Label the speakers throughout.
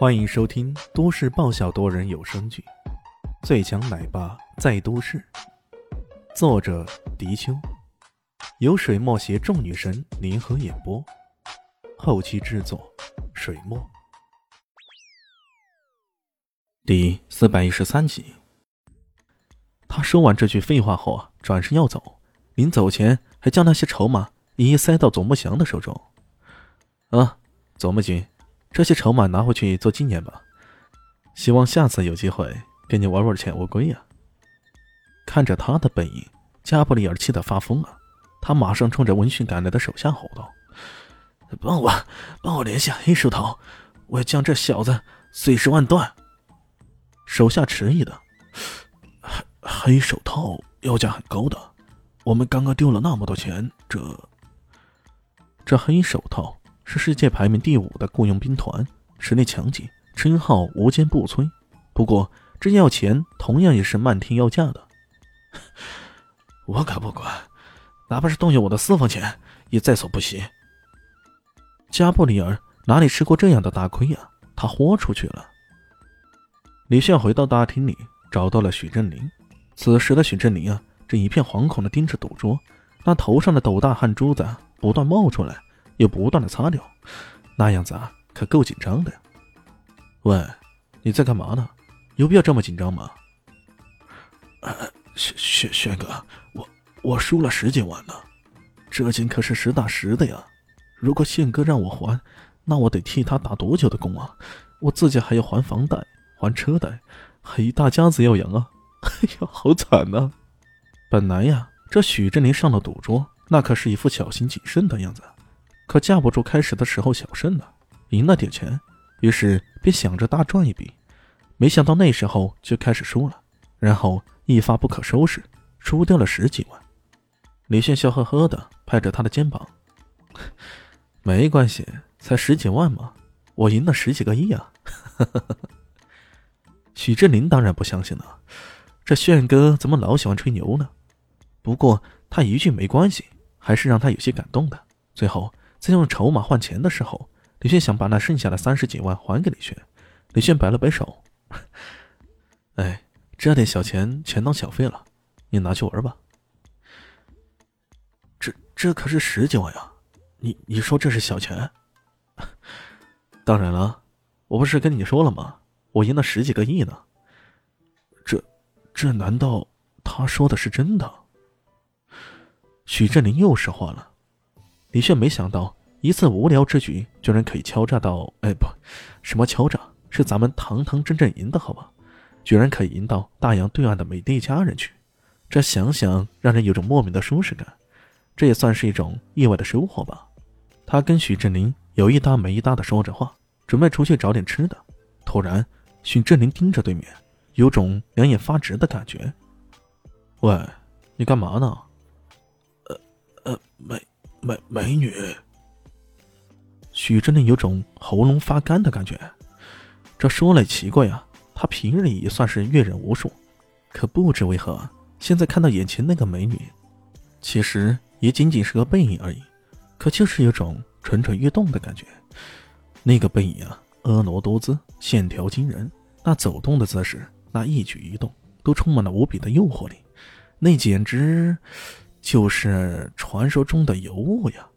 Speaker 1: 欢迎收听都市爆笑多人有声剧《最强奶爸在都市》，作者：迪秋，由水墨携众女神联合演播，后期制作：水墨。第四百一十三集。他说完这句废话后，转身要走，临走前还将那些筹码一一塞到左木祥的手中。啊，左木君。这些筹码拿回去做纪念吧，希望下次有机会跟你玩玩潜乌龟呀。看着他的背影，加布里尔气得发疯啊！他马上冲着闻讯赶来的手下吼道：“帮我，帮我联系黑手套，我要将这小子碎尸万段。”手下迟疑的：“黑手套要价很高的，我们刚刚丢了那么多钱，这……这黑手套。”是世界排名第五的雇佣兵团，实力强劲，称号无坚不摧。不过这要钱同样也是漫天要价的。我可不管，哪怕是动用我的私房钱也在所不惜。加布里尔哪里吃过这样的大亏呀？他豁出去了。李炫回到大厅里，找到了许振林。此时的许振林啊，正一片惶恐的盯着赌桌，那头上的斗大汗珠子不断冒出来。又不断的擦掉，那样子啊，可够紧张的。喂，你在干嘛呢？有必要这么紧张吗？呃，轩轩轩哥，我我输了十几万呢，这钱可是实打实的呀。如果宪哥让我还，那我得替他打多久的工啊？我自己还要还房贷、还车贷，还一大家子要养啊！哎呀，好惨呐！本来呀，这许振林上了赌桌，那可是一副小心谨慎的样子。可架不住开始的时候小胜了，赢了点钱，于是便想着大赚一笔。没想到那时候就开始输了，然后一发不可收拾，输掉了十几万。李炫笑呵呵的拍着他的肩膀：“ 没关系，才十几万嘛，我赢了十几个亿啊！” 许志林当然不相信了，这炫哥怎么老喜欢吹牛呢？不过他一句没关系，还是让他有些感动的。最后。在用筹码换钱的时候，李炫想把那剩下的三十几万还给李炫。李炫摆了摆手：“ 哎，这点小钱全当小费了，你拿去玩吧。”这这可是十几万呀！你你说这是小钱？当然了，我不是跟你说了吗？我赢了十几个亿呢。这这难道他说的是真的？许振林又说话了。李炫没想到，一次无聊之举居然可以敲诈到……哎，不，什么敲诈？是咱们堂堂正正赢的好吧？居然可以赢到大洋对岸的美丽家人去，这想想让人有种莫名的舒适感。这也算是一种意外的收获吧。他跟许振林有一搭没一搭的说着话，准备出去找点吃的。突然，许振林盯着对面，有种两眼发直的感觉。喂，你干嘛呢？呃呃，没。美美女，许振林有种喉咙发干的感觉。这说来奇怪呀，他平日里也算是阅人无数，可不知为何，现在看到眼前那个美女，其实也仅仅是个背影而已，可就是有种蠢蠢欲动的感觉。那个背影啊，婀娜多姿，线条惊人，那走动的姿势，那一举一动，都充满了无比的诱惑力，那简直……就是传说中的尤物呀！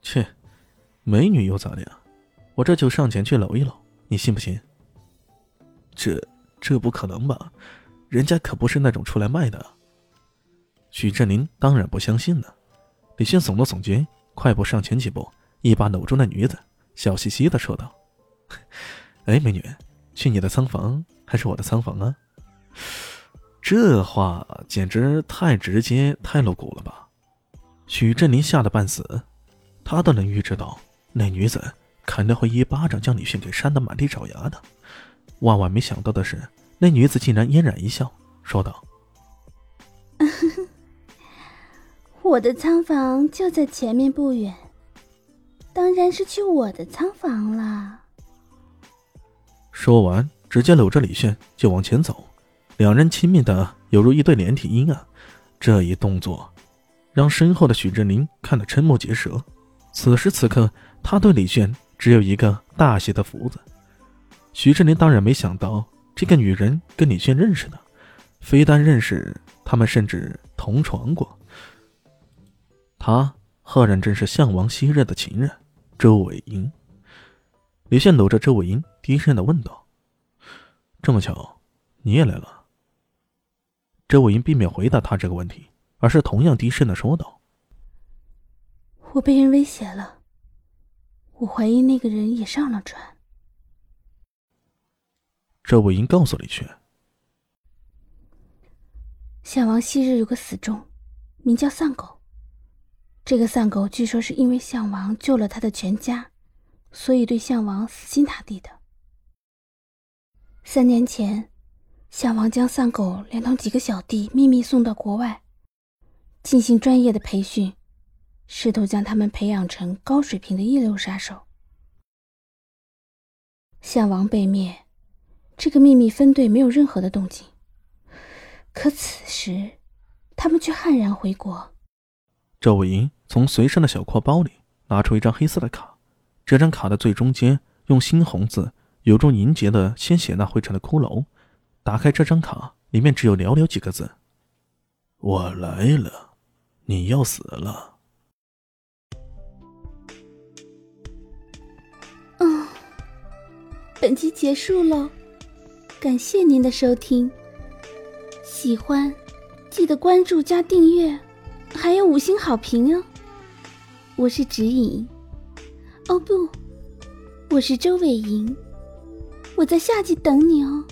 Speaker 1: 切，美女又咋的呀？我这就上前去搂一搂，你信不信？这这不可能吧？人家可不是那种出来卖的。许振林当然不相信了。李迅耸了耸肩，快步上前几步，一把搂住那女子，笑嘻嘻的说道：“ 哎，美女，去你的仓房还是我的仓房啊？”这话简直太直接、太露骨了吧！许振林吓得半死，他都能预知到那女子肯定会一巴掌将李迅给扇得满地找牙的。万万没想到的是，那女子竟然嫣然一笑，说道：“
Speaker 2: 我的仓房就在前面不远，当然是去我的仓房了。”
Speaker 1: 说完，直接搂着李迅就往前走。两人亲密的犹如一对连体婴啊！这一动作让身后的许振林看得瞠目结舌。此时此刻，他对李炫只有一个大写的福字，许志林当然没想到这个女人跟李炫认识的，非但认识，他们甚至同床过。他赫然正是项王昔日的情人周伟英。李炫搂着周伟英，低声的问道：“这么巧，你也来了？”周伟英并没有回答他这个问题，而是同样低声的说道：“
Speaker 2: 我被人威胁了，我怀疑那个人也上了船。”
Speaker 1: 周伟英告诉李轩：“
Speaker 2: 项王昔日有个死忠，名叫丧狗。这个丧狗据说是因为项王救了他的全家，所以对项王死心塌地的。三年前，项王将丧狗连同几个小弟秘密送到国外，进行专业的培训，试图将他们培养成高水平的一流杀手。项王被灭。”这个秘密分队没有任何的动静，可此时，他们却悍然回国。
Speaker 1: 赵伟英从随身的小挎包里拿出一张黑色的卡，这张卡的最中间用猩红字有种凝结的鲜血那绘成的骷髅。打开这张卡，里面只有寥寥几个字：“我来了，你要死了。”
Speaker 2: 嗯，本集结束喽。感谢您的收听，喜欢记得关注加订阅，还有五星好评哦。我是指引，哦不，我是周伟莹，我在下集等你哦。